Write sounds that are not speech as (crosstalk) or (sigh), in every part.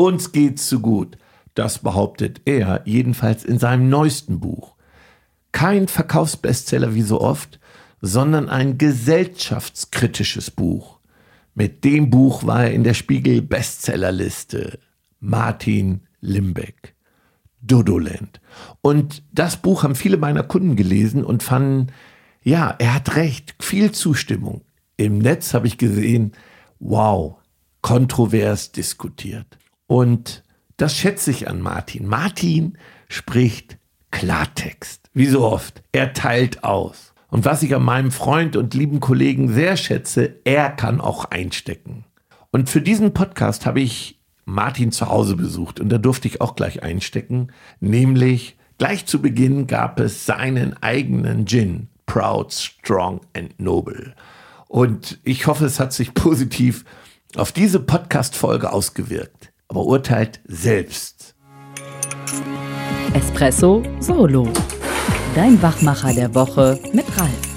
Uns geht's zu gut. Das behauptet er, jedenfalls in seinem neuesten Buch. Kein Verkaufsbestseller wie so oft, sondern ein gesellschaftskritisches Buch. Mit dem Buch war er in der Spiegel Bestsellerliste. Martin Limbeck. Dodoland. Und das Buch haben viele meiner Kunden gelesen und fanden, ja, er hat recht, viel Zustimmung. Im Netz habe ich gesehen, wow, kontrovers diskutiert. Und das schätze ich an Martin. Martin spricht Klartext, wie so oft. Er teilt aus. Und was ich an meinem Freund und lieben Kollegen sehr schätze, er kann auch einstecken. Und für diesen Podcast habe ich Martin zu Hause besucht und da durfte ich auch gleich einstecken, nämlich gleich zu Beginn gab es seinen eigenen Gin, Proud, Strong and Noble. Und ich hoffe, es hat sich (laughs) positiv auf diese Podcast-Folge ausgewirkt. Aber urteilt selbst. Espresso Solo. Dein Wachmacher der Woche mit Ralf.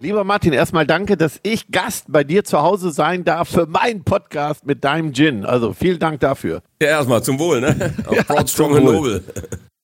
Lieber Martin, erstmal danke, dass ich Gast bei dir zu Hause sein darf für meinen Podcast mit deinem Gin. Also vielen Dank dafür. Ja, erstmal zum Wohl, ne? (laughs) ja, Proud, strong and noble.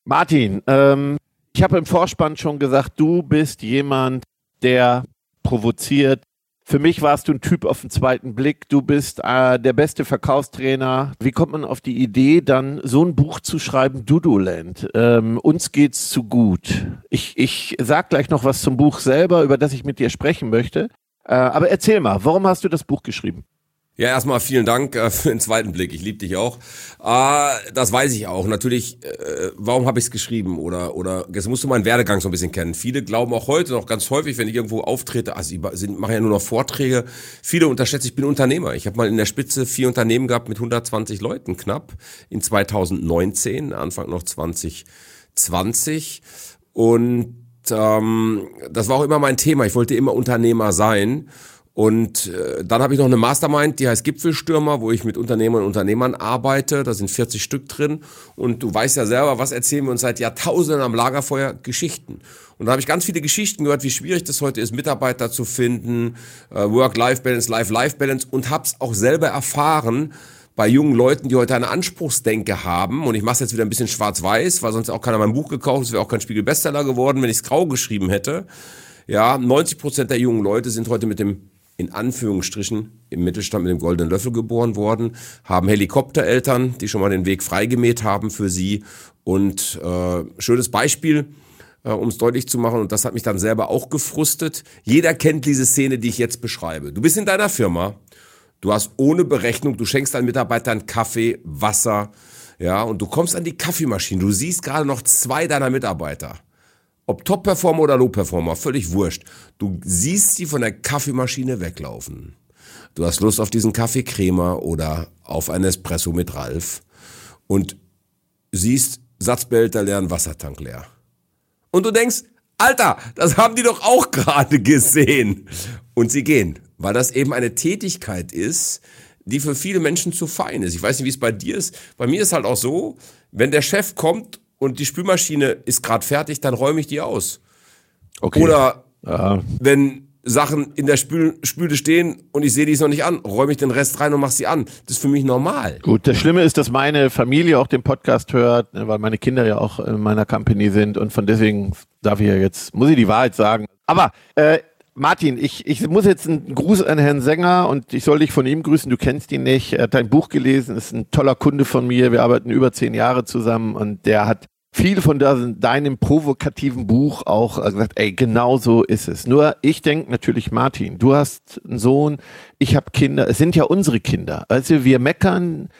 Martin, ähm, ich habe im Vorspann schon gesagt, du bist jemand, der provoziert, für mich warst du ein Typ auf den zweiten Blick. Du bist äh, der beste Verkaufstrainer. Wie kommt man auf die Idee, dann so ein Buch zu schreiben, Duduland? Ähm, uns geht's zu gut. Ich, ich sag gleich noch was zum Buch selber, über das ich mit dir sprechen möchte. Äh, aber erzähl mal, warum hast du das Buch geschrieben? Ja, erstmal vielen Dank äh, für den zweiten Blick. Ich liebe dich auch. Äh, das weiß ich auch. Natürlich, äh, warum habe ich es geschrieben? Oder, oder jetzt musst du meinen Werdegang so ein bisschen kennen. Viele glauben auch heute noch ganz häufig, wenn ich irgendwo auftrete, also ich mache ja nur noch Vorträge, viele unterschätzen, ich bin Unternehmer. Ich habe mal in der Spitze vier Unternehmen gehabt mit 120 Leuten knapp in 2019, Anfang noch 2020. Und ähm, das war auch immer mein Thema. Ich wollte immer Unternehmer sein. Und äh, dann habe ich noch eine Mastermind, die heißt Gipfelstürmer, wo ich mit Unternehmern und Unternehmern arbeite. Da sind 40 Stück drin. Und du weißt ja selber, was erzählen wir uns seit Jahrtausenden am Lagerfeuer? Geschichten. Und da habe ich ganz viele Geschichten gehört, wie schwierig das heute ist, Mitarbeiter zu finden, äh, Work-Life-Balance, Life-Life-Balance und habe es auch selber erfahren bei jungen Leuten, die heute eine Anspruchsdenke haben. Und ich mache es jetzt wieder ein bisschen schwarz-weiß, weil sonst auch keiner mein Buch gekauft, es wäre auch kein Spiegel-Bestseller geworden, wenn ich es grau geschrieben hätte. Ja, 90 Prozent der jungen Leute sind heute mit dem in Anführungsstrichen im Mittelstand mit dem goldenen Löffel geboren worden, haben Helikoptereltern, die schon mal den Weg freigemäht haben für sie. Und äh, schönes Beispiel, äh, um es deutlich zu machen, und das hat mich dann selber auch gefrustet. Jeder kennt diese Szene, die ich jetzt beschreibe. Du bist in deiner Firma, du hast ohne Berechnung, du schenkst deinen Mitarbeitern Kaffee, Wasser, ja, und du kommst an die Kaffeemaschine, du siehst gerade noch zwei deiner Mitarbeiter ob Top-Performer oder Low-Performer, völlig wurscht. Du siehst sie von der Kaffeemaschine weglaufen. Du hast Lust auf diesen Kaffeecremer oder auf einen Espresso mit Ralf und siehst Satzbehälter leeren, Wassertank leer. Und du denkst, Alter, das haben die doch auch (laughs) gerade gesehen. Und sie gehen, weil das eben eine Tätigkeit ist, die für viele Menschen zu fein ist. Ich weiß nicht, wie es bei dir ist. Bei mir ist halt auch so, wenn der Chef kommt und die Spülmaschine ist gerade fertig, dann räume ich die aus. Okay. Oder ja. wenn Sachen in der Spül Spüle stehen und ich sehe die ist noch nicht an, räume ich den Rest rein und mache sie an. Das ist für mich normal. Gut, das Schlimme ist, dass meine Familie auch den Podcast hört, ne, weil meine Kinder ja auch in meiner Company sind und von deswegen darf ich ja jetzt, muss ich die Wahrheit sagen. Aber äh, Martin, ich, ich muss jetzt einen Gruß an Herrn Sänger und ich soll dich von ihm grüßen. Du kennst ihn nicht. Er hat dein Buch gelesen, ist ein toller Kunde von mir. Wir arbeiten über zehn Jahre zusammen und der hat viel von deinem provokativen Buch auch gesagt, ey, genau so ist es. Nur ich denke natürlich, Martin, du hast einen Sohn, ich habe Kinder, es sind ja unsere Kinder. Also wir meckern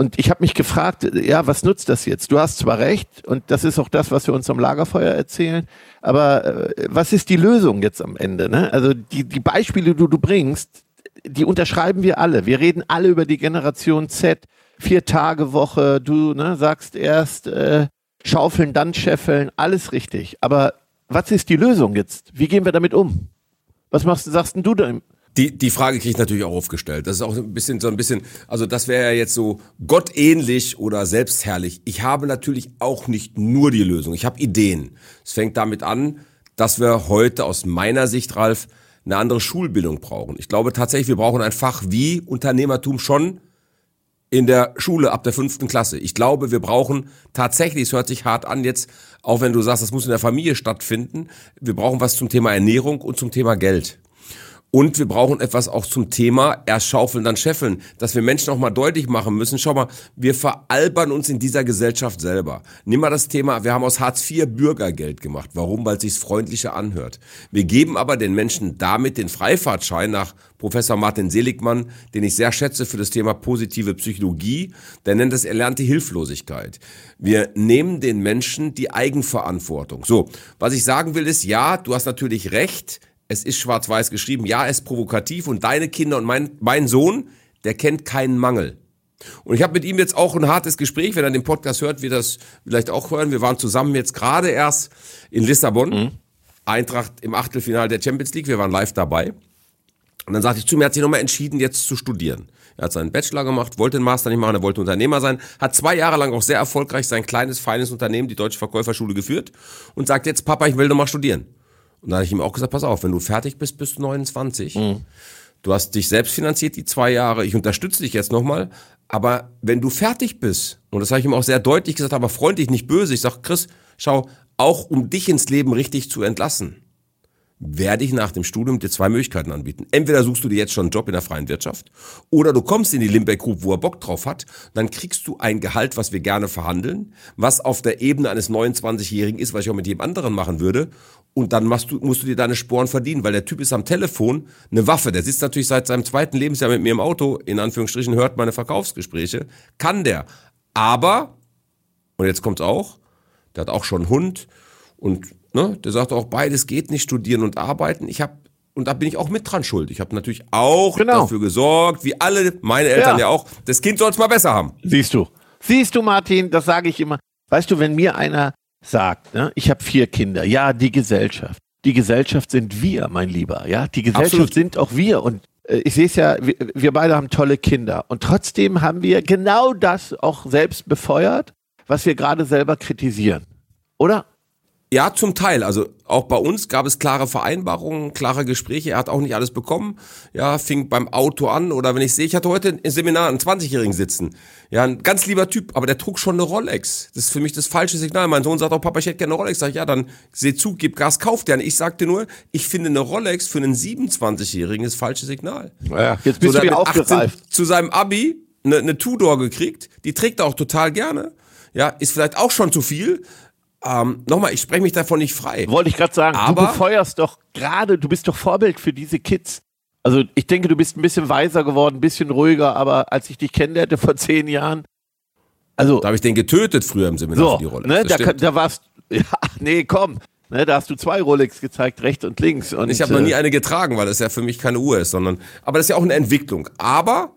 und ich habe mich gefragt, ja, was nutzt das jetzt? Du hast zwar recht und das ist auch das, was wir uns am Lagerfeuer erzählen, aber äh, was ist die Lösung jetzt am Ende? Ne? Also die, die Beispiele, die du bringst, die unterschreiben wir alle. Wir reden alle über die Generation Z, vier Tage Woche. Du ne, sagst erst, äh, schaufeln, dann scheffeln, alles richtig. Aber was ist die Lösung jetzt? Wie gehen wir damit um? Was machst sagst denn du da? Die, die Frage kriege ich natürlich auch aufgestellt. Das ist auch ein bisschen so ein bisschen, also das wäre ja jetzt so gottähnlich oder selbstherrlich. Ich habe natürlich auch nicht nur die Lösung. Ich habe Ideen. Es fängt damit an, dass wir heute aus meiner Sicht, Ralf, eine andere Schulbildung brauchen. Ich glaube tatsächlich, wir brauchen ein Fach wie Unternehmertum schon in der Schule ab der fünften Klasse. Ich glaube, wir brauchen tatsächlich, es hört sich hart an jetzt, auch wenn du sagst, das muss in der Familie stattfinden, wir brauchen was zum Thema Ernährung und zum Thema Geld. Und wir brauchen etwas auch zum Thema erst schaufeln, dann scheffeln, dass wir Menschen auch mal deutlich machen müssen. Schau mal, wir veralbern uns in dieser Gesellschaft selber. Nimm mal das Thema, wir haben aus Hartz IV Bürgergeld gemacht. Warum? Weil es sich freundlicher anhört. Wir geben aber den Menschen damit den Freifahrtschein nach Professor Martin Seligmann, den ich sehr schätze für das Thema positive Psychologie. Der nennt es erlernte Hilflosigkeit. Wir nehmen den Menschen die Eigenverantwortung. So, was ich sagen will ist, ja, du hast natürlich recht es ist schwarz-weiß geschrieben, ja, es ist provokativ und deine Kinder und mein, mein Sohn, der kennt keinen Mangel. Und ich habe mit ihm jetzt auch ein hartes Gespräch, wenn er den Podcast hört, wird das vielleicht auch hören. Wir waren zusammen jetzt gerade erst in Lissabon, mhm. Eintracht im Achtelfinale der Champions League, wir waren live dabei. Und dann sagte ich zu mir, er hat sich nochmal entschieden, jetzt zu studieren. Er hat seinen Bachelor gemacht, wollte den Master nicht machen, er wollte Unternehmer sein, hat zwei Jahre lang auch sehr erfolgreich sein kleines, feines Unternehmen, die Deutsche Verkäuferschule, geführt und sagt jetzt, Papa, ich will nochmal studieren. Und da habe ich ihm auch gesagt, pass auf, wenn du fertig bist, bist du 29. Mhm. Du hast dich selbst finanziert die zwei Jahre. Ich unterstütze dich jetzt nochmal. Aber wenn du fertig bist, und das habe ich ihm auch sehr deutlich gesagt, aber freundlich, nicht böse, ich sage, Chris, schau, auch um dich ins Leben richtig zu entlassen, werde ich nach dem Studium dir zwei Möglichkeiten anbieten. Entweder suchst du dir jetzt schon einen Job in der freien Wirtschaft oder du kommst in die Limbeck Group, wo er Bock drauf hat, dann kriegst du ein Gehalt, was wir gerne verhandeln, was auf der Ebene eines 29-Jährigen ist, was ich auch mit jedem anderen machen würde und dann machst du, musst du dir deine Sporen verdienen, weil der Typ ist am Telefon eine Waffe. Der sitzt natürlich seit seinem zweiten Lebensjahr mit mir im Auto, in Anführungsstrichen, hört meine Verkaufsgespräche. Kann der. Aber, und jetzt kommt's auch, der hat auch schon einen Hund und ne, der sagt auch, beides geht nicht, studieren und arbeiten. Ich habe und da bin ich auch mit dran schuld. Ich habe natürlich auch genau. dafür gesorgt, wie alle meine Eltern ja, ja auch, das Kind soll es mal besser haben. Siehst du. Siehst du, Martin, das sage ich immer. Weißt du, wenn mir einer sagt, ne, ich habe vier Kinder, ja, die Gesellschaft. Die Gesellschaft sind wir, mein Lieber, ja. Die Gesellschaft Absolut. sind auch wir. Und äh, ich sehe es ja, wir, wir beide haben tolle Kinder. Und trotzdem haben wir genau das auch selbst befeuert, was wir gerade selber kritisieren. Oder? Ja, zum Teil. Also auch bei uns gab es klare Vereinbarungen, klare Gespräche. Er hat auch nicht alles bekommen. Ja, fing beim Auto an oder wenn ich sehe, ich hatte heute ein Seminar einen 20-Jährigen sitzen. Ja, ein ganz lieber Typ, aber der trug schon eine Rolex. Das ist für mich das falsche Signal. Mein Sohn sagt auch, Papa, ich hätte gerne eine Rolex. Sag ich, ja, dann seh zu, gib Gas, kauf dir eine. Ich sagte nur, ich finde eine Rolex für einen 27-Jährigen ist falsches Signal. Ja, jetzt bist so, du wieder aufgereift. Zu seinem Abi eine, eine Tudor gekriegt. Die trägt er auch total gerne. Ja, ist vielleicht auch schon zu viel, ähm, Nochmal, ich spreche mich davon nicht frei. Wollte ich gerade sagen, Aber, du befeuerst doch gerade, du bist doch Vorbild für diese Kids. Also ich denke, du bist ein bisschen weiser geworden, ein bisschen ruhiger, aber als ich dich kennenlernte vor zehn Jahren, also. Da habe ich den getötet früher im Seminar so, für die Rolex. Ne, da, da, warst, (laughs) ja, nee, komm. Ne, da hast du zwei Rolex gezeigt, rechts und links. Und, ich habe noch nie äh, eine getragen, weil das ja für mich keine Uhr ist, sondern, aber das ist ja auch eine Entwicklung. Aber,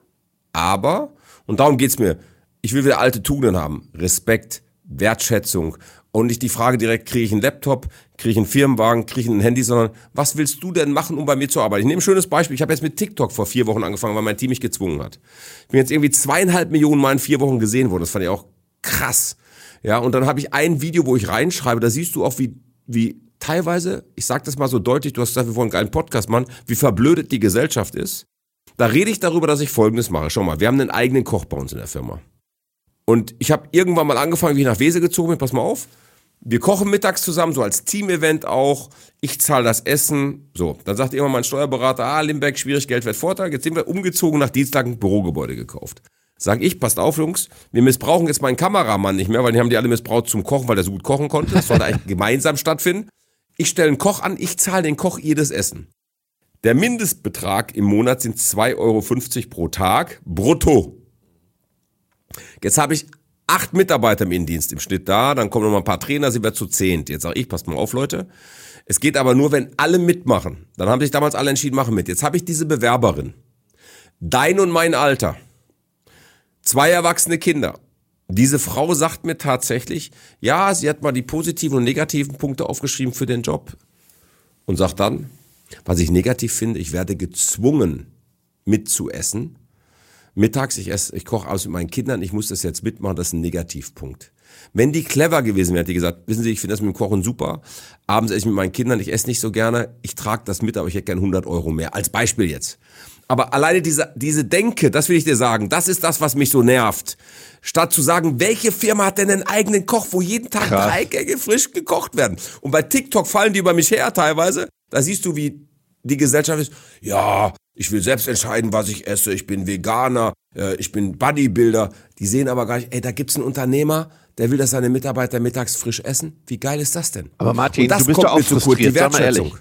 aber, und darum geht's mir, ich will wieder alte Tugenden haben. Respekt, Wertschätzung und nicht die Frage direkt, kriege ich einen Laptop, kriege ich einen Firmenwagen, kriege ich ein Handy, sondern was willst du denn machen, um bei mir zu arbeiten? Ich nehme ein schönes Beispiel. Ich habe jetzt mit TikTok vor vier Wochen angefangen, weil mein Team mich gezwungen hat. Ich bin jetzt irgendwie zweieinhalb Millionen Mal in vier Wochen gesehen worden. Das fand ich auch krass. Ja, und dann habe ich ein Video, wo ich reinschreibe, da siehst du auch, wie, wie teilweise, ich sag das mal so deutlich, du hast gesagt, wir wollen einen geilen Podcast machen, wie verblödet die Gesellschaft ist. Da rede ich darüber, dass ich Folgendes mache. Schau mal, wir haben einen eigenen Koch bei uns in der Firma. Und ich habe irgendwann mal angefangen, wie ich nach Wese gezogen bin, pass mal auf, wir kochen mittags zusammen, so als Team-Event auch. Ich zahle das Essen. So, dann sagt irgendwann mein Steuerberater, ah, Limbeck, schwierig, Geld wird Vorteil. Jetzt sind wir umgezogen, nach Dienstag ein Bürogebäude gekauft. Sag ich, passt auf, Jungs, wir missbrauchen jetzt meinen Kameramann nicht mehr, weil die haben die alle missbraucht zum Kochen, weil der so gut kochen konnte. Das sollte eigentlich (laughs) gemeinsam stattfinden. Ich stelle einen Koch an, ich zahle den Koch das Essen. Der Mindestbetrag im Monat sind 2,50 Euro pro Tag brutto. Jetzt habe ich acht Mitarbeiter im Innendienst im Schnitt da, dann kommen noch mal ein paar Trainer, sind wir zu zehnt. Jetzt sage ich, passt mal auf, Leute. Es geht aber nur, wenn alle mitmachen. Dann haben sich damals alle entschieden, machen mit. Jetzt habe ich diese Bewerberin. Dein und mein Alter. Zwei erwachsene Kinder. Diese Frau sagt mir tatsächlich, ja, sie hat mal die positiven und negativen Punkte aufgeschrieben für den Job. Und sagt dann, was ich negativ finde, ich werde gezwungen mitzuessen mittags, ich esse, ich koche aus mit meinen Kindern, ich muss das jetzt mitmachen, das ist ein Negativpunkt. Wenn die clever gewesen wäre, hätte die gesagt, wissen Sie, ich finde das mit dem Kochen super. Abends esse ich mit meinen Kindern, ich esse nicht so gerne, ich trage das mit, aber ich hätte gern 100 Euro mehr. Als Beispiel jetzt. Aber alleine diese, diese Denke, das will ich dir sagen, das ist das, was mich so nervt. Statt zu sagen, welche Firma hat denn einen eigenen Koch, wo jeden Tag Krass. drei Gänge frisch gekocht werden? Und bei TikTok fallen die über mich her teilweise. Da siehst du, wie die Gesellschaft ist. Ja, ich will selbst entscheiden, was ich esse. Ich bin Veganer, äh, ich bin Bodybuilder. Die sehen aber gar nicht, ey, da gibt's einen Unternehmer, der will, dass seine Mitarbeiter mittags frisch essen. Wie geil ist das denn? Aber Martin, du bist doch auch frustriert, sag mal ehrlich.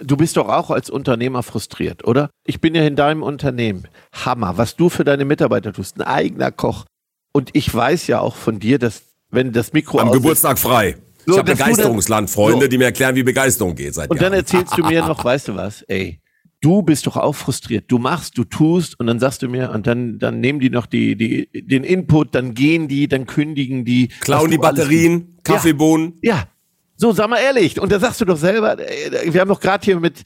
Du bist doch auch als Unternehmer frustriert, oder? Ich bin ja in deinem Unternehmen. Hammer, was du für deine Mitarbeiter tust. Ein eigener Koch. Und ich weiß ja auch von dir, dass wenn das Mikro Am Geburtstag frei. So, ich habe dass du dann- Begeisterungsland, Freunde, so. die mir erklären, wie Begeisterung geht seit Und dann Jahren. erzählst du mir noch, (laughs) weißt du was, ey, du bist doch auch frustriert. Du machst, du tust und dann sagst du mir, und dann, dann nehmen die noch die, die, den Input, dann gehen die, dann kündigen die. Klauen die Batterien, Kaffeebohnen. Ja, so, sag mal ehrlich. Und da sagst du doch selber, ey, wir haben doch gerade hier mit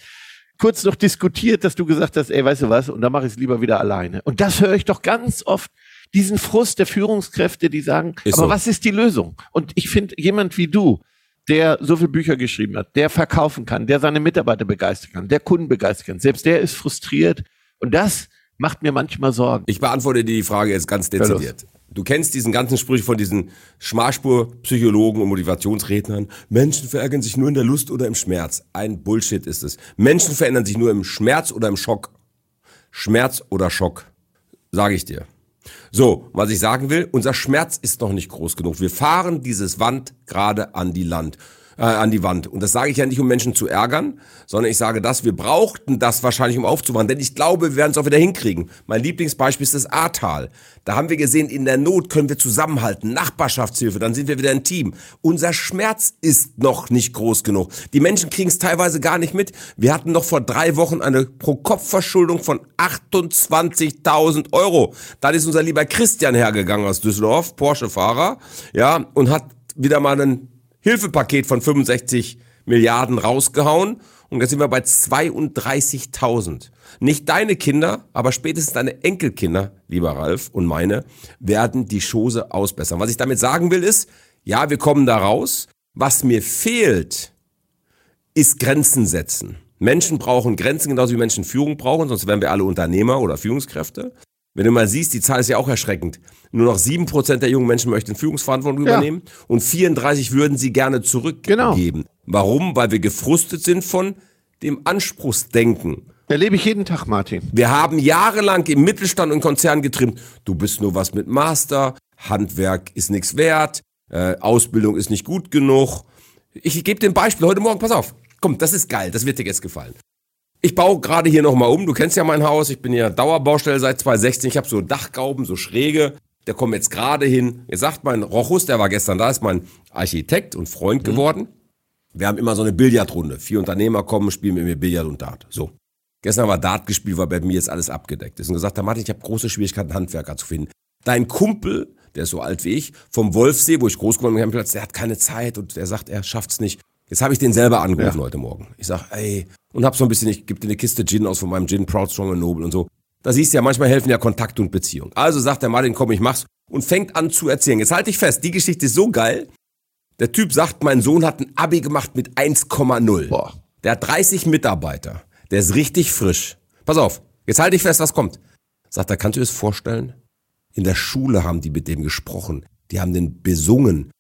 kurz noch diskutiert, dass du gesagt hast, ey, weißt du was, und dann mache ich es lieber wieder alleine. Und das höre ich doch ganz oft, diesen Frust der Führungskräfte, die sagen, Ist aber so. was ist die Lösung? Und ich finde, jemand wie du, der so viele Bücher geschrieben hat, der verkaufen kann, der seine Mitarbeiter begeistern kann, der Kunden begeistern kann, selbst der ist frustriert. Und das macht mir manchmal Sorgen. Ich beantworte dir die Frage jetzt ganz dezidiert. Du kennst diesen ganzen Sprüche von diesen Schmarspur-Psychologen und Motivationsrednern. Menschen verärgern sich nur in der Lust oder im Schmerz. Ein Bullshit ist es. Menschen verändern sich nur im Schmerz oder im Schock. Schmerz oder Schock. Sage ich dir. So, was ich sagen will, unser Schmerz ist noch nicht groß genug. Wir fahren dieses Wand gerade an die Land, äh, an die Wand. Und das sage ich ja nicht, um Menschen zu ärgern, sondern ich sage das, wir brauchten das wahrscheinlich, um aufzuwachen. Denn ich glaube, wir werden es auch wieder hinkriegen. Mein Lieblingsbeispiel ist das Ahrtal. Da haben wir gesehen, in der Not können wir zusammenhalten, Nachbarschaftshilfe, dann sind wir wieder ein Team. Unser Schmerz ist noch nicht groß genug. Die Menschen kriegen es teilweise gar nicht mit. Wir hatten noch vor drei Wochen eine Pro-Kopf-Verschuldung von 28.000 Euro. Dann ist unser lieber Christian hergegangen aus Düsseldorf, Porsche-Fahrer, ja, und hat wieder mal ein Hilfepaket von 65 Milliarden rausgehauen. Und jetzt sind wir bei 32.000. Nicht deine Kinder, aber spätestens deine Enkelkinder, lieber Ralf und meine, werden die Chose ausbessern. Was ich damit sagen will ist, ja, wir kommen da raus. Was mir fehlt, ist Grenzen setzen. Menschen brauchen Grenzen, genauso wie Menschen Führung brauchen, sonst wären wir alle Unternehmer oder Führungskräfte. Wenn du mal siehst, die Zahl ist ja auch erschreckend. Nur noch 7% der jungen Menschen möchten Führungsverantwortung Ja. übernehmen und 34 würden sie gerne zurückgeben. Genau. Warum? Weil wir gefrustet sind von dem Anspruchsdenken. Erlebe ich jeden Tag, Martin. Wir haben jahrelang im Mittelstand und Konzernen getrimmt, du bist nur was mit Master, Handwerk ist nichts wert, äh, Ausbildung ist nicht gut genug. Ich gebe dir ein Beispiel heute Morgen, pass auf. Komm, das ist geil, das wird dir jetzt gefallen. Ich baue gerade hier nochmal um, du kennst ja mein Haus, ich bin ja Dauerbaustelle seit 2016, ich habe so Dachgauben, so schräge, der kommt jetzt gerade hin. Jetzt sagt mein Rochus, der war gestern da, ist mein Architekt und Freund geworden. Wir haben immer so eine Billardrunde. Vier Unternehmer kommen, spielen mit mir Billard und Dart. So. Gestern war Dart gespielt, weil bei mir jetzt alles abgedeckt ist. Und gesagt, Martin, ich habe große Schwierigkeiten, Handwerker zu finden. Dein Kumpel, der ist so alt wie ich, vom Wolfsee, wo ich groß geworden bin, am Platz, der hat keine Zeit und der sagt, er schafft's nicht. Jetzt habe ich den selber angerufen Ja. heute Morgen. Ich sag, ey, und hab so ein bisschen, ich gebe dir eine Kiste Gin aus von meinem Gin, Proud, Strong and Noble und so. Da siehst du ja, manchmal helfen ja Kontakt und Beziehung. Also sagt der Martin, komm, ich mach's und fängt an zu erzählen. Jetzt halte ich fest, die Geschichte ist so geil. Der Typ sagt, mein Sohn hat ein Abi gemacht mit 1,0. Boah. Der hat 30 Mitarbeiter. Der ist richtig frisch. Pass auf, jetzt halte ich fest, was kommt. Sagt er, kannst du dir das vorstellen? In der Schule haben die mit dem gesprochen. Die haben den besungen.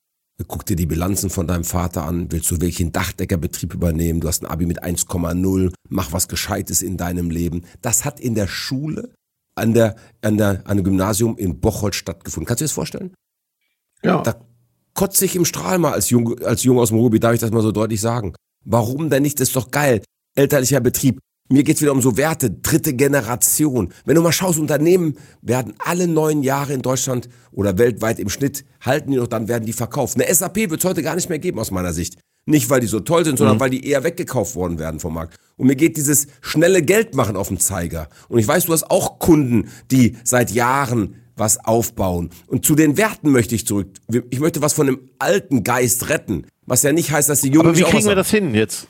Guck dir die Bilanzen von deinem Vater an. Willst du welchen Dachdeckerbetrieb übernehmen? Du hast ein Abi mit 1,0. Mach was Gescheites in deinem Leben. Das hat in der Schule an der, an der, an dem Gymnasium in Bocholt stattgefunden. Kannst du dir das vorstellen? Ja. Da kotze ich im Strahl mal als Jung, als Jung aus dem Ruhrgebiet, darf ich das mal so deutlich sagen. Warum denn nicht? Das ist doch geil. Elterlicher Betrieb. Mir geht's wieder um so Werte. Dritte Generation. Wenn du mal schaust, Unternehmen werden alle neun Jahre in Deutschland oder weltweit im Schnitt halten die noch, dann werden die verkauft. Eine SAP wird's heute gar nicht mehr geben aus meiner Sicht. Nicht, weil die so toll sind, sondern weil die eher weggekauft worden werden vom Markt. Und mir geht dieses schnelle Geld machen auf den Zeiger. Und ich weiß, du hast auch Kunden, die seit Jahren was aufbauen. Und zu den Werten möchte ich zurück. Ich möchte was von dem alten Geist retten. Was ja nicht heißt, dass die Jungen Aber wie kriegen wir das hin jetzt?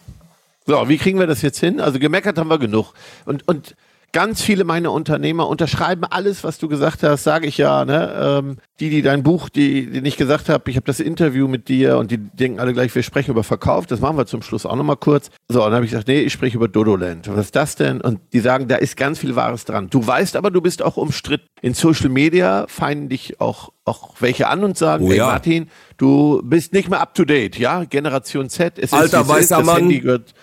So, wie kriegen wir das jetzt hin? Also gemeckert haben wir genug. Und, und ganz viele meiner Unternehmer unterschreiben alles, was du gesagt hast, sage ich ja. Ne? Ähm, die, die dein Buch, die, die nicht gesagt habe, ich habe das Interview mit dir und die denken alle gleich, wir sprechen über Verkauf. Das machen wir zum Schluss auch nochmal kurz. So, und dann habe ich gesagt, nee, ich spreche über Dodoland. Was ist das denn? Und die sagen, da ist ganz viel Wahres dran. Du weißt aber, du bist auch umstritten. In Social Media feinden dich auch, auch welche an und sagen, Oh ey ja. Martin, du bist nicht mehr up to date, ja? Generation Z. Es Alter, ist, weißer Mann. Handy gehört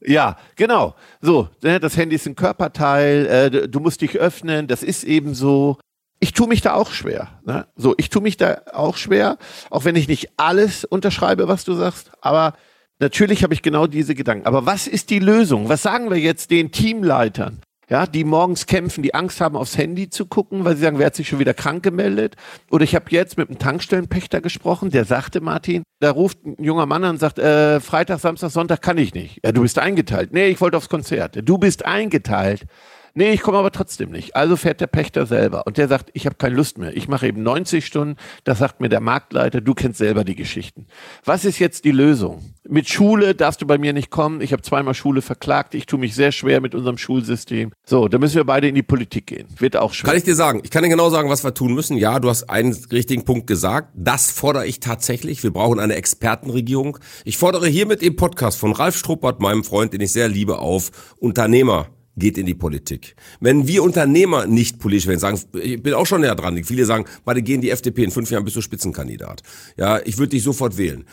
ja, genau. So, ne, das Handy ist ein Körperteil, äh, du- musst dich öffnen, das ist eben so. Ich tue mich da auch schwer. Ne? So, ich tue mich da auch schwer, auch wenn ich nicht alles unterschreibe, was du sagst, aber natürlich habe ich genau diese Gedanken. Aber was ist die Lösung? Was sagen wir jetzt den Teamleitern? Ja, die morgens kämpfen, die Angst haben, aufs Handy zu gucken, weil sie sagen, wer hat sich schon wieder krank gemeldet? Oder ich habe jetzt mit einem Tankstellenpächter gesprochen, der sagte, Martin, da ruft ein junger Mann an und sagt, äh, Freitag, Samstag, Sonntag kann ich nicht. Ja, du bist eingeteilt. Nee, ich wollte aufs Konzert. Du bist eingeteilt. Nee, ich komme aber trotzdem nicht. Also fährt der Pächter selber. Und der sagt, ich habe keine Lust mehr. Ich mache eben 90 Stunden. Das sagt mir der Marktleiter. Du kennst selber die Geschichten. Was ist jetzt die Lösung? Mit Schule darfst du bei mir nicht kommen. Ich habe zweimal Schule verklagt. Ich tue mich sehr schwer mit unserem Schulsystem. So, da müssen wir beide in die Politik gehen. Wird auch schwer. Kann ich dir sagen. Ich kann dir genau sagen, was wir tun müssen. Ja, du hast einen richtigen Punkt gesagt. Das fordere ich tatsächlich. Wir brauchen eine Expertenregierung. Ich fordere hiermit im Podcast von Ralf Struppert, meinem Freund, den ich sehr liebe, auf. Unternehmer geht in die Politik. Wenn wir Unternehmer nicht politisch werden, sagen, ich bin auch schon näher dran. Viele sagen, warte, geh in die FDP, in fünf Jahren bist du Spitzenkandidat. Ja, ich würde dich sofort wählen.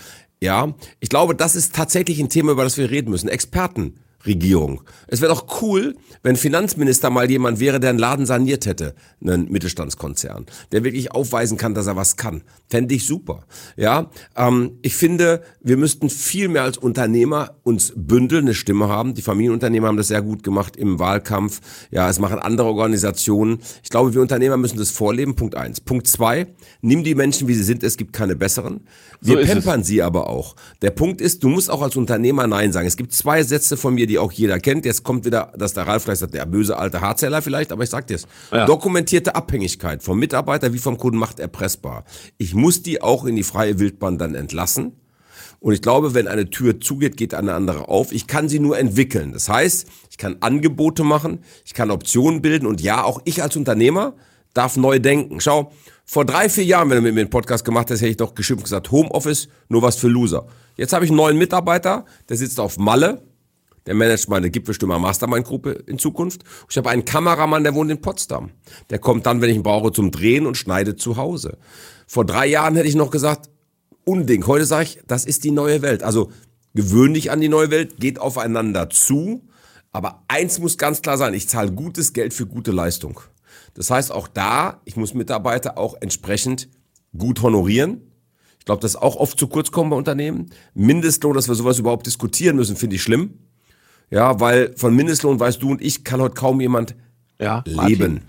Ja, ich glaube, das ist tatsächlich ein Thema, über das wir reden müssen. Experten. Regierung. Es wäre doch cool, wenn Finanzminister mal jemand wäre, der einen Laden saniert hätte, einen Mittelstandskonzern, der wirklich aufweisen kann, dass er was kann. Fände ich super. Ja, ähm, ich finde, wir müssten viel mehr als Unternehmer uns bündeln, eine Stimme haben. Die Familienunternehmer haben das sehr gut gemacht im Wahlkampf. Ja, es machen andere Organisationen. Ich glaube, wir Unternehmer müssen das vorleben. Punkt eins. Punkt zwei: Nimm die Menschen, wie sie sind. Es gibt keine besseren. Wir So es. pampern sie aber auch. Der Punkt ist, du musst auch als Unternehmer Nein sagen. Es gibt zwei Sätze von mir, die auch jeder kennt. Jetzt kommt wieder, dass der Ralf vielleicht sagt, der böse alte Hardseller vielleicht, aber ich sag dir's. Ja. Dokumentierte Abhängigkeit vom Mitarbeiter wie vom Kunden macht erpressbar. Ich muss die auch in die freie Wildbahn dann entlassen. Und ich glaube, wenn eine Tür zugeht, geht eine andere auf. Ich kann sie nur entwickeln. Das heißt, ich kann Angebote machen, ich kann Optionen bilden und ja, auch ich als Unternehmer darf neu denken. Schau, vor drei, vier Jahren, wenn du mit mir einen Podcast gemacht hast, hätte ich doch geschimpft und gesagt, Homeoffice, nur was für Loser. Jetzt habe ich einen neuen Mitarbeiter, der sitzt auf Malle, der managt meine Gipfelstürmer Mastermind-Gruppe in Zukunft. Ich habe einen Kameramann, der wohnt in Potsdam. Der kommt dann, wenn ich ihn brauche, zum Drehen und schneidet zu Hause. Vor drei Jahren hätte ich noch gesagt, Unding. Heute sage ich, das ist die neue Welt. Also gewöhn dich an die neue Welt, geht aufeinander zu. Aber eins muss ganz klar sein, ich zahle gutes Geld für gute Leistung. Das heißt auch da, ich muss Mitarbeiter auch entsprechend gut honorieren. Ich glaube, das ist auch oft zu kurz kommen bei Unternehmen. Mindestlohn, dass wir sowas überhaupt diskutieren müssen, finde ich schlimm. Ja, weil von Mindestlohn weißt du und ich kann heute kaum jemand ja, leben.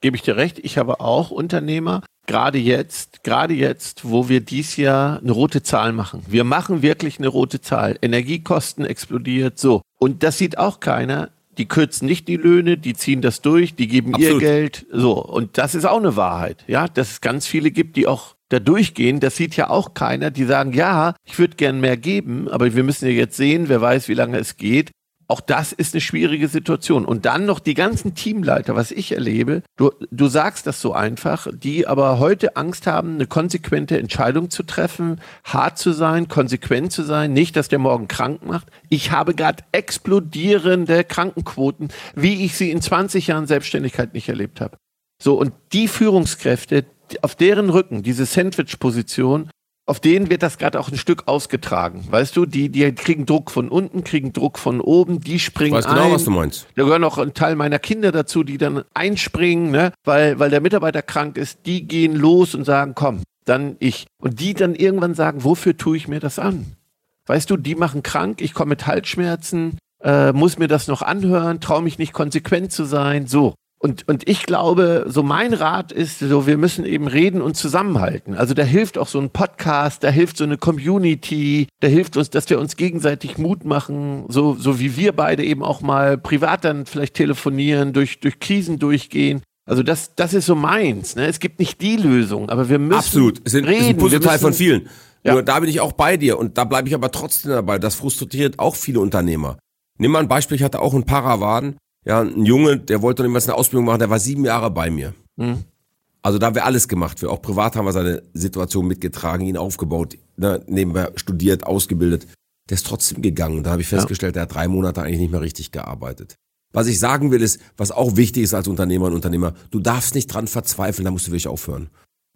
Gebe ich dir recht. Ich habe auch Unternehmer. Gerade jetzt, gerade jetzt, wo wir dies Jahr eine rote Zahl machen. Wir machen wirklich eine rote Zahl. Energiekosten explodiert, so. Und das sieht auch keiner. Die kürzen nicht die Löhne, die ziehen das durch, die geben Absolut. ihr Geld, so. Und das ist auch eine Wahrheit, ja, dass es ganz viele gibt, die auch da durchgehen. Das sieht ja auch keiner, die sagen, ja, ich würde gern mehr geben, aber wir müssen ja jetzt sehen, wer weiß, wie lange es geht. Auch das ist eine schwierige Situation. Und dann noch die ganzen Teamleiter, was ich erlebe. Du, du sagst das so einfach, die aber heute Angst haben, eine konsequente Entscheidung zu treffen, hart zu sein, konsequent zu sein, nicht, dass der morgen krank macht. Ich habe gerade explodierende Krankenquoten, wie ich sie in 20 Jahren Selbstständigkeit nicht erlebt habe. So, und die Führungskräfte, auf deren Rücken, diese Sandwich-Position, auf denen wird das gerade auch ein Stück ausgetragen. Weißt du, die, die kriegen Druck von unten, kriegen Druck von oben, die springen Ich weiß genau, ein. was du meinst. Da gehören auch ein Teil meiner Kinder dazu, die dann einspringen, ne? weil, weil der Mitarbeiter krank ist. Die gehen los und sagen, komm, dann ich. Und die dann irgendwann sagen, wofür tue ich mir das an? Weißt du, die machen krank, ich komme mit Halsschmerzen, äh, muss mir das noch anhören, traue mich nicht konsequent zu sein, so. Und, und ich glaube, so mein Rat ist, so wir müssen eben reden und zusammenhalten. Also da hilft auch so ein Podcast, da hilft so eine Community, da hilft uns, dass wir uns gegenseitig Mut machen, so, so wie wir beide eben auch mal privat dann vielleicht telefonieren, durch, durch Krisen durchgehen. Also das, das ist so meins. Ne? Es gibt nicht die Lösung, aber wir müssen Absolut. Es sind, reden. ist ein Puzzleteil von vielen. Ja. Nur da bin ich auch bei dir und da bleibe ich aber trotzdem dabei. Das frustriert auch viele Unternehmer. Nimm mal ein Beispiel, ich hatte auch einen Paravan. Ja, ein Junge, der wollte noch niemals eine Ausbildung machen, der war sieben Jahre bei mir. Mhm. Also da haben wir alles gemacht. Wir auch privat haben wir seine Situation mitgetragen, ihn aufgebaut, ne, nebenbei studiert, ausgebildet. Der ist trotzdem gegangen. Da habe ich festgestellt, der hat drei Monate eigentlich nicht mehr richtig gearbeitet. Was ich sagen will, ist, was auch wichtig ist als Unternehmer und Unternehmer, du darfst nicht dran verzweifeln, da musst du wirklich aufhören.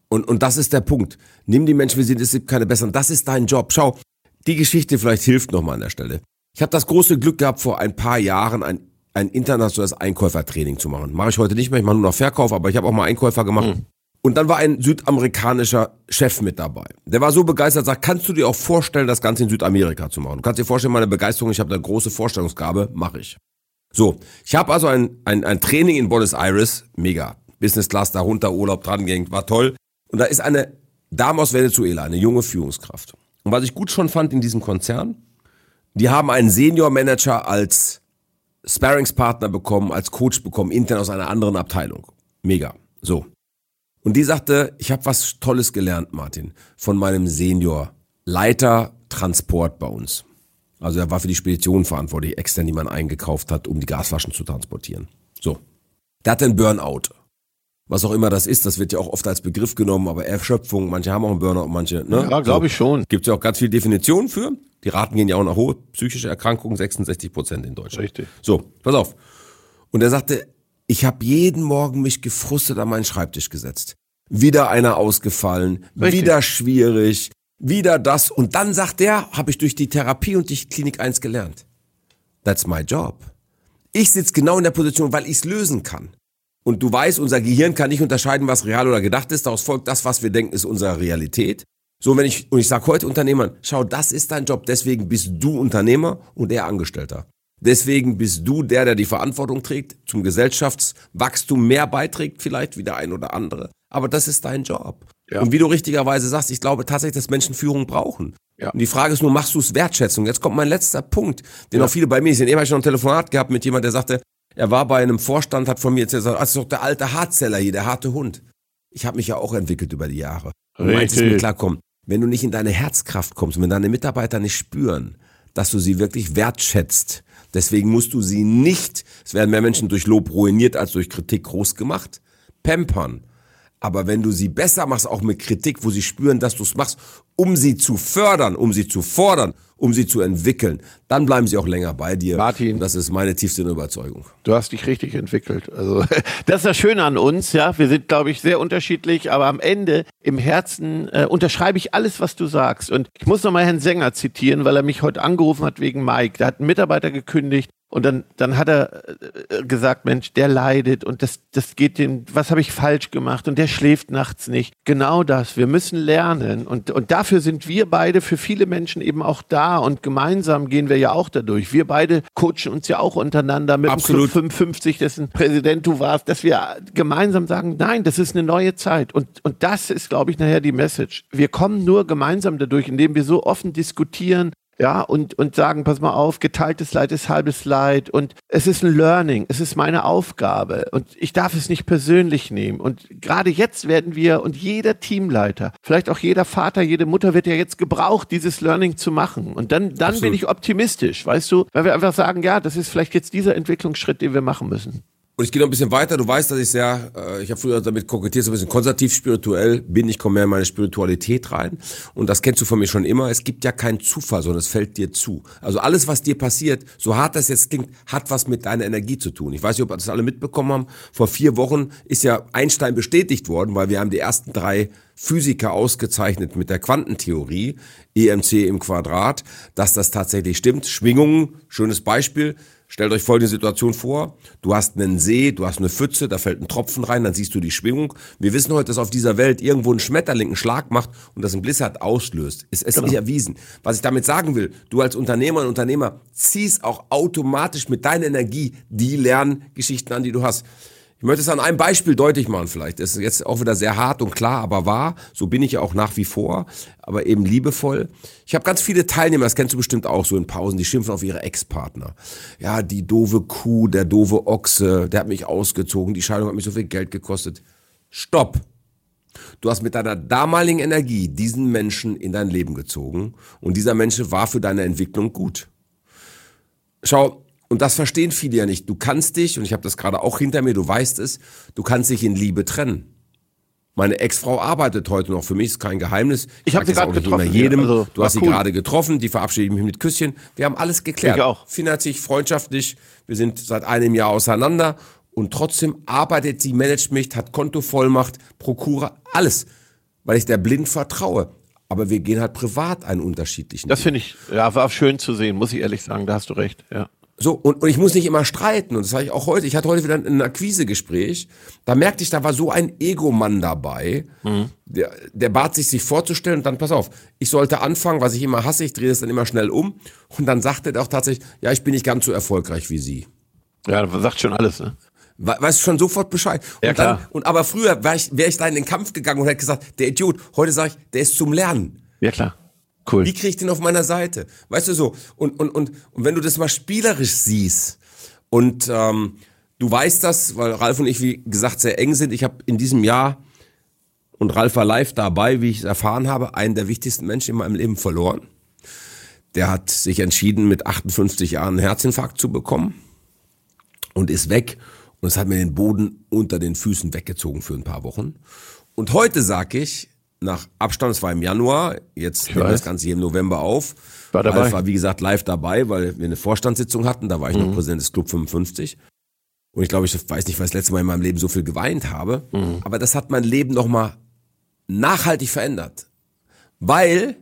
Und, und das ist der Punkt. Nimm die Menschen, wie sie sind, es gibt keine besseren. Das ist dein Job. Schau, die Geschichte vielleicht hilft nochmal an der Stelle. Ich habe das große Glück gehabt, vor ein paar Jahren ein, ein internationales Einkäufertraining zu machen. Mache ich heute nicht mehr, ich mache nur noch Verkauf, aber ich habe auch mal Einkäufer gemacht. Mhm. Und dann war ein südamerikanischer Chef mit dabei. Der war so begeistert, sagt, kannst du dir auch vorstellen, das Ganze in Südamerika zu machen? Du kannst dir vorstellen, meine Begeisterung, ich habe eine große Vorstellungsgabe, mache ich. So, ich habe also ein, ein, ein Training in Buenos Aires, mega. Business Class darunter, Urlaub dran ging, war toll. Und da ist eine Dame aus Venezuela, eine junge Führungskraft. Und was ich gut schon fand in diesem Konzern, die haben einen Senior Manager als Sparringspartner bekommen, als Coach bekommen, intern aus einer anderen Abteilung. Mega. So. Und die sagte, ich habe was Tolles gelernt, Martin, von meinem Senior Leiter Transport bei uns. Also er war für die Spedition verantwortlich, extern, die man eingekauft hat, um die Gasflaschen zu transportieren. So. Der hatte einen Burnout was auch immer das ist, das wird ja auch oft als Begriff genommen, aber Erschöpfung, manche haben auch einen Burnout, manche, ne? Ja, glaube ich schon. Gibt es ja auch ganz viele Definitionen für. Die Raten gehen ja auch nach hoch. Psychische Erkrankungen 66 Prozent in Deutschland. Richtig. So, pass auf. Und er sagte, ich habe jeden Morgen mich gefrustet an meinen Schreibtisch gesetzt. Wieder einer ausgefallen, Richtig. wieder schwierig, wieder das. Und dann sagt er, habe ich durch die Therapie und die Klinik 1 gelernt. That's my job. Ich sitze genau in der Position, weil ich es lösen kann. Und du weißt, unser Gehirn kann nicht unterscheiden, was real oder gedacht ist. Daraus folgt, das, was wir denken, ist unsere Realität. So, wenn ich, und ich sage heute Unternehmern, schau, das ist dein Job, deswegen bist du Unternehmer und er Angestellter. Deswegen bist du der, der die Verantwortung trägt, zum Gesellschaftswachstum mehr beiträgt, vielleicht wie der ein oder andere. Aber das ist dein Job. Ja. Und wie du richtigerweise sagst, ich glaube tatsächlich, dass Menschen Führung brauchen. Ja. Und die Frage ist nur, machst du es Wertschätzung? Jetzt kommt mein letzter Punkt, den ja. auch viele bei mir sehen. Eben habe ich noch ein Telefonat gehabt mit jemand, der sagte, er war bei einem Vorstand, hat von mir jetzt gesagt, das ist doch der alte Hartzeller hier, der harte Hund. Ich habe mich ja auch entwickelt über die Jahre. Und es mir klarkommen. Wenn du nicht in deine Herzkraft kommst wenn deine Mitarbeiter nicht spüren, dass du sie wirklich wertschätzt, deswegen musst du sie nicht, es werden mehr Menschen durch Lob ruiniert als durch Kritik groß gemacht, pampern. Aber wenn du sie besser machst, auch mit Kritik, wo sie spüren, dass du es machst, um sie zu fördern, um sie zu fordern, um sie zu entwickeln. Dann bleiben sie auch länger bei dir. Martin. Und das ist meine tiefste Überzeugung. Du hast dich richtig entwickelt. Also, (laughs) das ist das Schöne an uns, ja. Wir sind, glaube ich, sehr unterschiedlich, aber am Ende im Herzen äh, unterschreibe ich alles, was du sagst. Und ich muss nochmal Herrn Sänger zitieren, weil er mich heute angerufen hat wegen Mike. Da hat ein Mitarbeiter gekündigt und dann, dann hat er äh, gesagt, Mensch, der leidet und das, das geht dem, was habe ich falsch gemacht und der schläft nachts nicht. Genau das. Wir müssen lernen und, und dafür sind wir beide für viele Menschen eben auch da und gemeinsam gehen wir ja auch dadurch. Wir beide coachen uns ja auch untereinander mit Absolut. dem Club 55, dessen Präsident du warst, dass wir gemeinsam sagen, nein, das ist eine neue Zeit und, und das ist, glaube ich, nachher die Message. Wir kommen nur gemeinsam dadurch, indem wir so offen diskutieren, ja, und, und sagen, pass mal auf, geteiltes Leid ist halbes Leid und es ist ein Learning, es ist meine Aufgabe und ich darf es nicht persönlich nehmen. Und gerade jetzt werden wir und jeder Teamleiter, vielleicht auch jeder Vater, jede Mutter wird ja jetzt gebraucht, dieses Learning zu machen. Und dann, dann bin ich optimistisch, weißt du, weil wir einfach sagen, ja, das ist vielleicht jetzt dieser Entwicklungsschritt, den wir machen müssen. Und ich gehe noch ein bisschen weiter. Du weißt, dass ich sehr, äh, ich habe früher damit kokettiert, so ein bisschen konservativ spirituell bin. Ich komme mehr in meine Spiritualität rein. Und das kennst du von mir schon immer. Es gibt ja keinen Zufall, sondern es fällt dir zu. Also alles, was dir passiert, so hart das jetzt klingt, hat was mit deiner Energie zu tun. Ich weiß nicht, ob das alle mitbekommen haben. Vor vier Wochen ist ja Einstein bestätigt worden, weil wir haben die ersten drei Physiker ausgezeichnet mit der Quantentheorie, EMC im Quadrat, dass das tatsächlich stimmt. Schwingungen, schönes Beispiel. Stellt euch folgende Situation vor. Du hast einen See, du hast eine Pfütze, da fällt ein Tropfen rein, dann siehst du die Schwingung. Wir wissen heute, dass auf dieser Welt irgendwo ein Schmetterling einen Schlag macht und das ein Blizzard auslöst. Ist es genau. nicht erwiesen. Was ich damit sagen will, du als Unternehmer und Unternehmer ziehst auch automatisch mit deiner Energie die Lerngeschichten an, die du hast. Ich möchte es an einem Beispiel deutlich machen vielleicht. Das ist jetzt auch wieder sehr hart und klar, aber wahr. So bin ich ja auch nach wie vor, aber eben liebevoll. Ich habe ganz viele Teilnehmer, das kennst du bestimmt auch so in Pausen, die schimpfen auf ihre Ex-Partner. Ja, die doofe Kuh, der doofe Ochse, der hat mich ausgezogen, die Scheidung hat mich so viel Geld gekostet. Stopp! Du hast mit deiner damaligen Energie diesen Menschen in dein Leben gezogen und dieser Mensch war für deine Entwicklung gut. Schau, und das verstehen viele ja nicht. Du kannst dich, und ich habe das gerade auch hinter mir, du weißt es, du kannst dich in Liebe trennen. Meine Ex-Frau arbeitet heute noch für mich, ist kein Geheimnis. Ich hab sag sie gerade getroffen, jedem. also, du hast war sie cool. gerade getroffen, die verabschiede ich mich mit Küsschen. Wir haben alles geklärt. Ich auch. Finanziell, freundschaftlich. Wir sind seit einem Jahr auseinander. Und trotzdem arbeitet sie, managt mich, hat Kontovollmacht, Prokura, alles. Weil ich der blind vertraue. Aber wir gehen halt privat einen unterschiedlichen Das finde ich, ja, war schön zu sehen, muss ich ehrlich sagen, da hast du recht, ja. So, und, und ich muss nicht immer streiten. Und das sage ich auch heute. Ich hatte heute wieder ein Akquisegespräch. Da merkte ich, da war so ein Egomann dabei. Der, der bat sich, sich vorzustellen. Und dann, pass auf, ich sollte anfangen, was ich immer hasse. Ich drehe das dann immer schnell um. Und dann sagte er auch tatsächlich, ja, ich bin nicht ganz so erfolgreich wie Sie. Ja, das sagt schon alles, ne? We- Weißt du schon sofort Bescheid. Und Ja, dann, klar. und aber früher wäre ich, wär ich da in den Kampf gegangen und hätte gesagt, der Idiot. Heute sage ich, der ist zum Lernen. Ja, klar. Cool. Wie kriege ich den auf meiner Seite? Weißt du so? Und, und, und, und wenn du das mal spielerisch siehst und ähm, du weißt das, weil Ralf und ich, wie gesagt, sehr eng sind. Ich habe in diesem Jahr, und Ralf war live dabei, wie ich es erfahren habe, einen der wichtigsten Menschen in meinem Leben verloren. Der hat sich entschieden, mit 58 Jahren einen Herzinfarkt zu bekommen und ist weg. Und es hat mir den Boden unter den Füßen weggezogen für ein paar Wochen. Und heute sag ich, nach Abstand, es war im Januar, jetzt nehmen wir das Ganze hier im November auf. War dabei. Ralf war, wie gesagt, live dabei, weil wir eine Vorstandssitzung hatten. Da war ich Mhm. noch Präsident des Club 55. Und ich glaube, ich weiß nicht, weil ich das letzte Mal in meinem Leben so viel geweint habe. Mhm. Aber das hat mein Leben nochmal nachhaltig verändert. Weil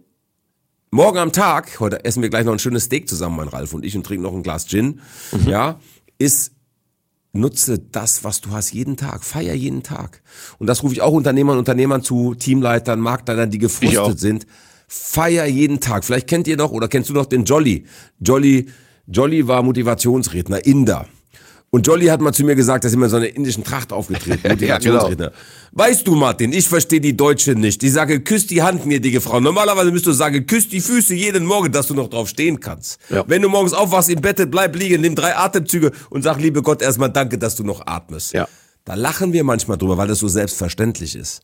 morgen am Tag, heute essen wir gleich noch ein schönes Steak zusammen, mein Ralf und ich, und trinken noch ein Glas Gin, Mhm. ja, ist, nutze das, was du hast, jeden Tag. Feier jeden Tag. Und das rufe ich auch Unternehmern und Unternehmern zu, Teamleitern, Marktleitern, die gefrustet sind. Feier jeden Tag. Vielleicht kennt ihr noch, oder kennst du noch den Jolly? Jolly, Jolly war Motivationsredner, Inder. Und Jolly hat mal zu mir gesagt, dass er immer so eine indischen Tracht aufgetreten, (laughs) Ja, Motivationsredner. Weißt du, Martin, ich verstehe die Deutsche nicht. Ich sage, küss die Hand, gnädige Frau. Normalerweise müsstest du sagen, küss die Füße jeden Morgen, dass du noch drauf stehen kannst. Ja. Wenn du morgens aufwachst im Bett, bleib liegen, nimm drei Atemzüge und sag, liebe Gott, erstmal danke, dass du noch atmest. Ja. Da lachen wir manchmal drüber, weil das so selbstverständlich ist.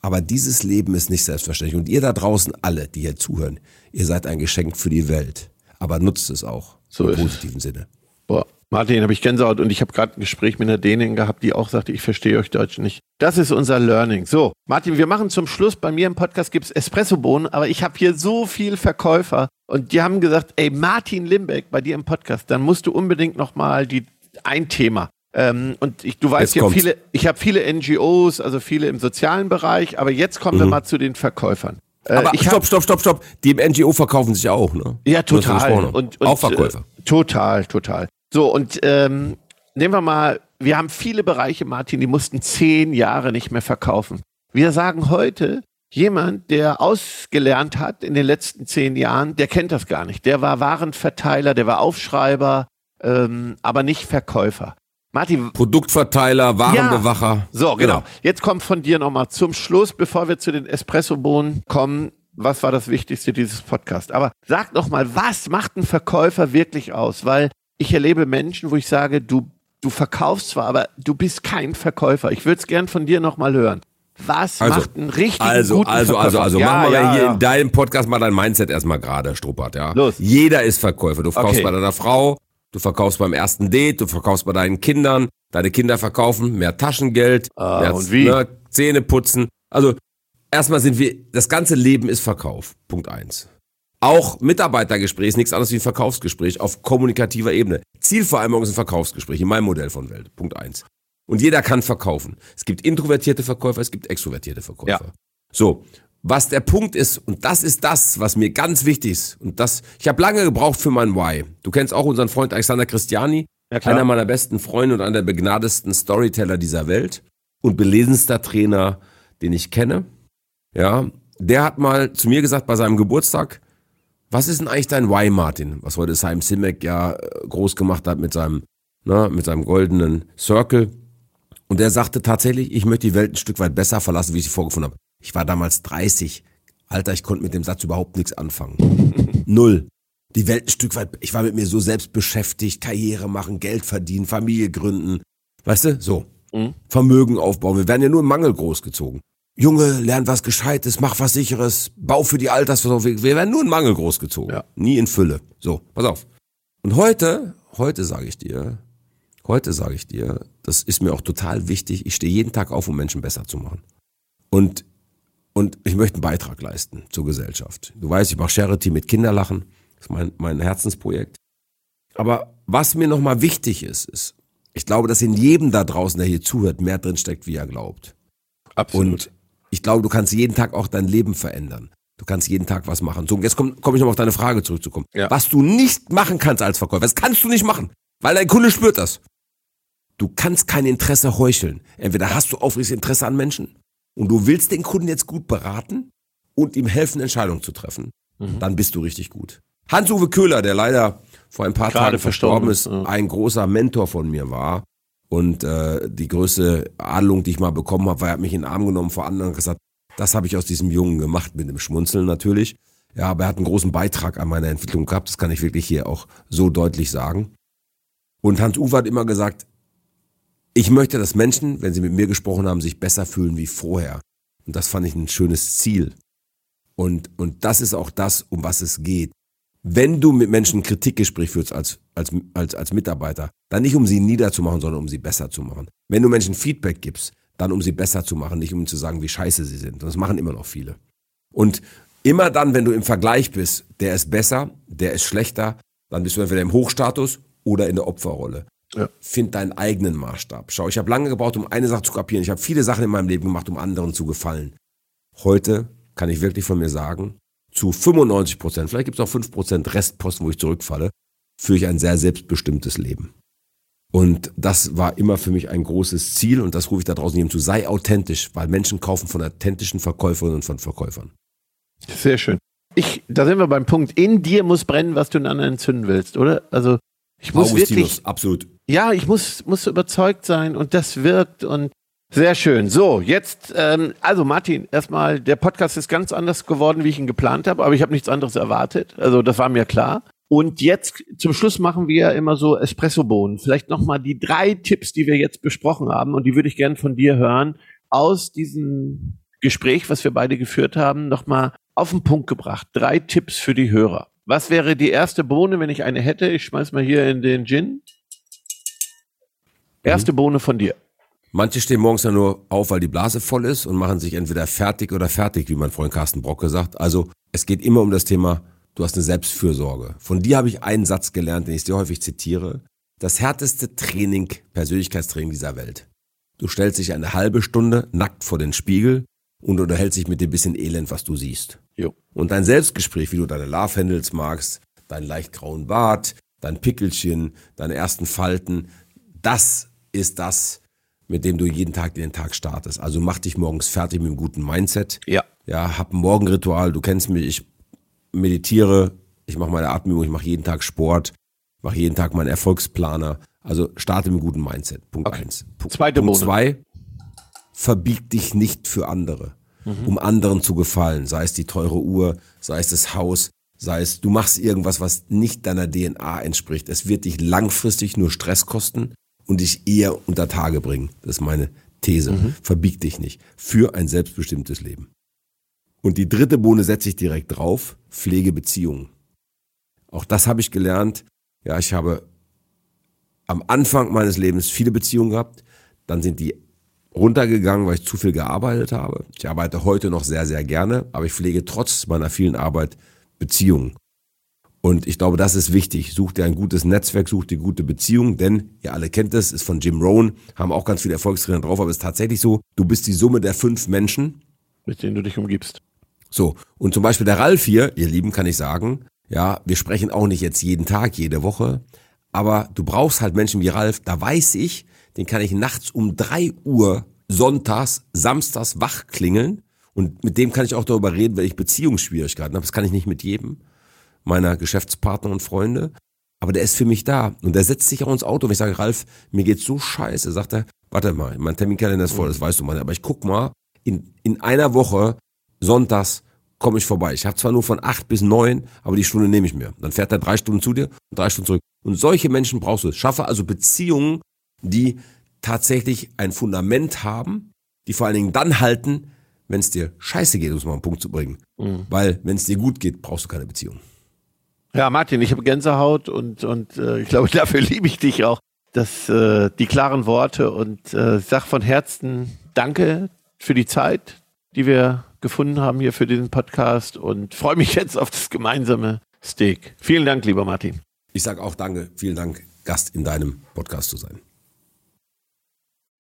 Aber dieses Leben ist nicht selbstverständlich. Und ihr da draußen alle, die hier zuhören, ihr seid ein Geschenk für die Welt. Aber nutzt es auch. So Im positiven Sinne. Boah, Martin, habe ich Gänsehaut und ich habe gerade ein Gespräch mit einer Dänin gehabt, die auch sagte, ich verstehe euch Deutschen nicht. Das ist unser Learning. So, Martin, wir machen zum Schluss, bei mir im Podcast gibt's Espressobohnen, aber ich habe hier so viel Verkäufer und die haben gesagt, ey, Martin Limbeck, bei dir im Podcast, dann musst du unbedingt nochmal die ein Thema. Ähm, und ich, du weißt, Jetzt ich habe viele, ich habe viele NGOs, also viele im sozialen Bereich, aber jetzt kommen wir mal zu den Verkäufern. Äh, Mhm. Aber ich hab- stopp, stopp, stopp, stopp. Die im NGO verkaufen sich auch, ne? Ja, ja total. Und, und, auch Verkäufer. Äh, total, total. So, und ähm, nehmen wir mal, wir haben viele Bereiche, Martin, die mussten zehn Jahre nicht mehr verkaufen. Wir sagen heute, jemand, der ausgelernt hat in den letzten zehn Jahren, der kennt das gar nicht. Der war Warenverteiler, der war Aufschreiber, ähm, aber nicht Verkäufer. Martin, Produktverteiler, Warenbewacher. so, genau. Jetzt kommt von dir nochmal zum Schluss, bevor wir zu den Espressobohnen kommen. Was war das Wichtigste dieses Podcast? Aber sag noch mal, was macht ein Verkäufer wirklich aus? Weil ich erlebe Menschen, wo ich sage, du, du verkaufst zwar, aber du bist kein Verkäufer. Ich würde es gern von dir noch mal hören. Was Also, macht einen richtigen Also, guten also, Verkäufer? also, also, ja, machen wir ja, hier ja. in deinem Podcast mal dein Mindset erstmal gerade, Struppert, ja. Los. Jeder ist Verkäufer. Du verkaufst Okay. bei deiner Frau, du verkaufst beim ersten Date, du verkaufst bei deinen Kindern, deine Kinder verkaufen mehr Taschengeld, Ah, mehr und wie? Ne, Zähne putzen. Also, erstmal sind wir, das ganze Leben ist Verkauf. Punkt eins. Auch Mitarbeitergespräch ist nichts anderes wie ein Verkaufsgespräch auf kommunikativer Ebene. Zielvereinbarung ist ein Verkaufsgespräch in meinem Modell von Welt. Punkt eins. Und jeder kann verkaufen. Es gibt introvertierte Verkäufer, es gibt extrovertierte Verkäufer. Ja. So, was der Punkt ist, und das ist das, was mir ganz wichtig ist, und das, ich habe lange gebraucht für mein Why. Du kennst auch unseren Freund Alexander Christiani, Ja, einer meiner besten Freunde und einer der begnadesten Storyteller dieser Welt und belesenster Trainer, den ich kenne. Ja, der hat mal zu mir gesagt bei seinem Geburtstag, was ist denn eigentlich dein Why, Martin? Was heute Simon Simek ja äh, groß gemacht hat mit seinem, ne, mit seinem goldenen Circle. Und der sagte tatsächlich, ich möchte die Welt ein Stück weit besser verlassen, wie ich sie vorgefunden habe. Ich war damals 30. Alter, ich konnte mit dem Satz überhaupt nichts anfangen. (laughs) Null. Die Welt ein Stück weit, ich war mit mir so selbst beschäftigt, Karriere machen, Geld verdienen, Familie gründen. Weißt du? So. Mhm. Vermögen aufbauen. Wir werden ja nur im Mangel großgezogen. Junge, lern was Gescheites, mach was Sicheres, bau für die Altersvorsorge. Wir werden nur in Mangel großgezogen. Ja. Nie in Fülle. So, pass auf. Und heute, heute sage ich dir, heute sage ich dir, das ist mir auch total wichtig, ich stehe jeden Tag auf, um Menschen besser zu machen. Und, und ich möchte einen Beitrag leisten zur Gesellschaft. Du weißt, ich mache Charity mit Kinderlachen, das ist mein, mein Herzensprojekt. Aber was mir nochmal wichtig ist, ist, ich glaube, dass in jedem da draußen, der hier zuhört, mehr drin steckt, wie er glaubt. Absolut. Und ich glaube, du kannst jeden Tag auch dein Leben verändern. Du kannst jeden Tag was machen. So, jetzt komme komm ich nochmal auf deine Frage zurückzukommen. Ja. Was du nicht machen kannst als Verkäufer, das kannst du nicht machen, weil dein Kunde spürt das. Du kannst kein Interesse heucheln. Entweder hast du aufrichtiges Interesse an Menschen und du willst den Kunden jetzt gut beraten und ihm helfen, Entscheidungen zu treffen, Mhm. dann bist du richtig gut. Hans-Uwe Köhler, der leider vor ein paar Gerade Tagen verstorben ist, ja. ein großer Mentor von mir war und äh, die größte Adelung, die ich mal bekommen habe, war, er hat mich in den Arm genommen vor anderen und gesagt, das habe ich aus diesem Jungen gemacht, mit dem Schmunzeln natürlich. Ja, aber er hat einen großen Beitrag an meiner Entwicklung gehabt, das kann ich wirklich hier auch so deutlich sagen. Und Hans-Uwe hat immer gesagt, ich möchte, dass Menschen, wenn sie mit mir gesprochen haben, sich besser fühlen wie vorher. Und das fand ich ein schönes Ziel. Und, und das ist auch das, um was es geht. Wenn du mit Menschen Kritikgespräch führst als, als, als, als Mitarbeiter, dann nicht um sie niederzumachen, sondern um sie besser zu machen. Wenn du Menschen Feedback gibst, dann um sie besser zu machen, nicht um zu sagen, wie scheiße sie sind. Das machen immer noch viele. Und immer dann, wenn du im Vergleich bist, der ist besser, der ist schlechter, dann bist du entweder im Hochstatus oder in der Opferrolle. Ja. Find deinen eigenen Maßstab. Schau, ich habe lange gebraucht, um eine Sache zu kapieren. Ich habe viele Sachen in meinem Leben gemacht, um anderen zu gefallen. Heute kann ich wirklich von mir sagen, zu 95 Prozent, vielleicht gibt es auch 5 Prozent Restposten, wo ich zurückfalle, führe ich ein sehr selbstbestimmtes Leben. Und das war immer für mich ein großes Ziel und das rufe ich da draußen jedem zu. Sei authentisch, weil Menschen kaufen von authentischen Verkäuferinnen und von Verkäufern. Sehr schön. Ich, da sind wir beim Punkt. In dir muss brennen, was du in anderen entzünden willst, oder? Also ich muss wirklich, absolut. ja, ich muss, muss überzeugt sein und das wirkt und sehr schön. So, jetzt, ähm, also Martin, erstmal, der Podcast ist ganz anders geworden, wie ich ihn geplant habe, aber ich habe nichts anderes erwartet. Also das war mir klar. Und jetzt zum Schluss machen wir immer so Espressobohnen. Vielleicht nochmal die drei Tipps, die wir jetzt besprochen haben und die würde ich gerne von dir hören, aus diesem Gespräch, was wir beide geführt haben, nochmal auf den Punkt gebracht. Drei Tipps für die Hörer. Was wäre die erste Bohne, wenn ich eine hätte? Ich schmeiß mal hier in den Gin. Erste Bohne von dir. Manche stehen morgens ja nur auf, weil die Blase voll ist und machen sich entweder fertig oder fertig, wie mein Freund Carsten Brocke sagt. Also es geht immer um das Thema, du hast eine Selbstfürsorge. Von dir habe ich einen Satz gelernt, den ich sehr häufig zitiere. Das härteste Training, Persönlichkeitstraining dieser Welt. Du stellst dich eine halbe Stunde nackt vor den Spiegel und unterhältst dich mit dem bisschen Elend, was du siehst. Jo. Und dein Selbstgespräch, wie du deine Love Handles magst, deinen leicht grauen Bart, dein Pickelchen, deine ersten Falten, das ist das, mit dem du jeden Tag in den Tag startest. Also mach dich morgens fertig mit einem guten Mindset. Ja. Ja, hab ein Morgenritual, du kennst mich, ich meditiere, ich mache meine Atmung, ich mache jeden Tag Sport, mache jeden Tag meinen Erfolgsplaner. Also starte mit einem guten Mindset. Punkt Okay. eins. Pu- Zweite Punkt zwei, verbieg dich nicht für andere, um anderen zu gefallen. Sei es die teure Uhr, sei es das Haus, sei es du machst irgendwas, was nicht deiner DNA entspricht. Es wird dich langfristig nur Stress kosten und dich eher unter Tage bringen. Das ist meine These. Verbieg dich nicht für ein selbstbestimmtes Leben. Und die dritte Bohne setze ich direkt drauf, pflege Beziehungen. Auch das habe ich gelernt. Ja, ich habe am Anfang meines Lebens viele Beziehungen gehabt, dann sind die runtergegangen, weil ich zu viel gearbeitet habe. Ich arbeite heute noch sehr, sehr gerne, aber ich pflege trotz meiner vielen Arbeit Beziehungen. Und ich glaube, das ist wichtig. Such dir ein gutes Netzwerk, such dir gute Beziehungen, denn ihr alle kennt es, ist von Jim Rohn, haben auch ganz viele Erfolgstrainer drauf, aber es ist tatsächlich so, du bist die Summe der fünf Menschen, Mit denen du dich umgibst. So, und zum Beispiel der Ralf hier, ihr Lieben, kann ich sagen, ja, wir sprechen auch nicht jetzt jeden Tag, jede Woche, aber du brauchst halt Menschen wie Ralf, da weiß ich, den kann ich nachts um drei Uhr sonntags, samstags wach klingeln und mit dem kann ich auch darüber reden, wenn ich Beziehungsschwierigkeiten habe. Das kann ich nicht mit jedem meiner Geschäftspartner und Freunde, aber der ist für mich da und der setzt sich auch ins Auto und ich sage, Ralf, mir geht's so scheiße, sagt er, warte mal, mein Terminkalender ist voll, das weißt du mal, aber ich guck mal, in, in einer Woche sonntags komme ich vorbei. Ich habe zwar nur von acht bis neun, aber die Stunde nehme ich mir. Dann fährt er drei Stunden zu dir und drei Stunden zurück. Und solche Menschen brauchst du. Schaffe also Beziehungen, die tatsächlich ein Fundament haben, die vor allen Dingen dann halten, wenn es dir scheiße geht, um es mal auf den Punkt zu bringen. Weil wenn es dir gut geht, brauchst du keine Beziehung. Ja, Martin, ich habe Gänsehaut und, und äh, ich glaube, (laughs) dafür liebe ich dich auch. Das, äh, die klaren Worte und äh, sag von Herzen Danke für die Zeit, die wir gefunden haben hier für diesen Podcast und freue mich jetzt auf das gemeinsame Steak. Vielen Dank, lieber Martin. Ich sage auch Danke, vielen Dank, Gast in deinem Podcast zu sein.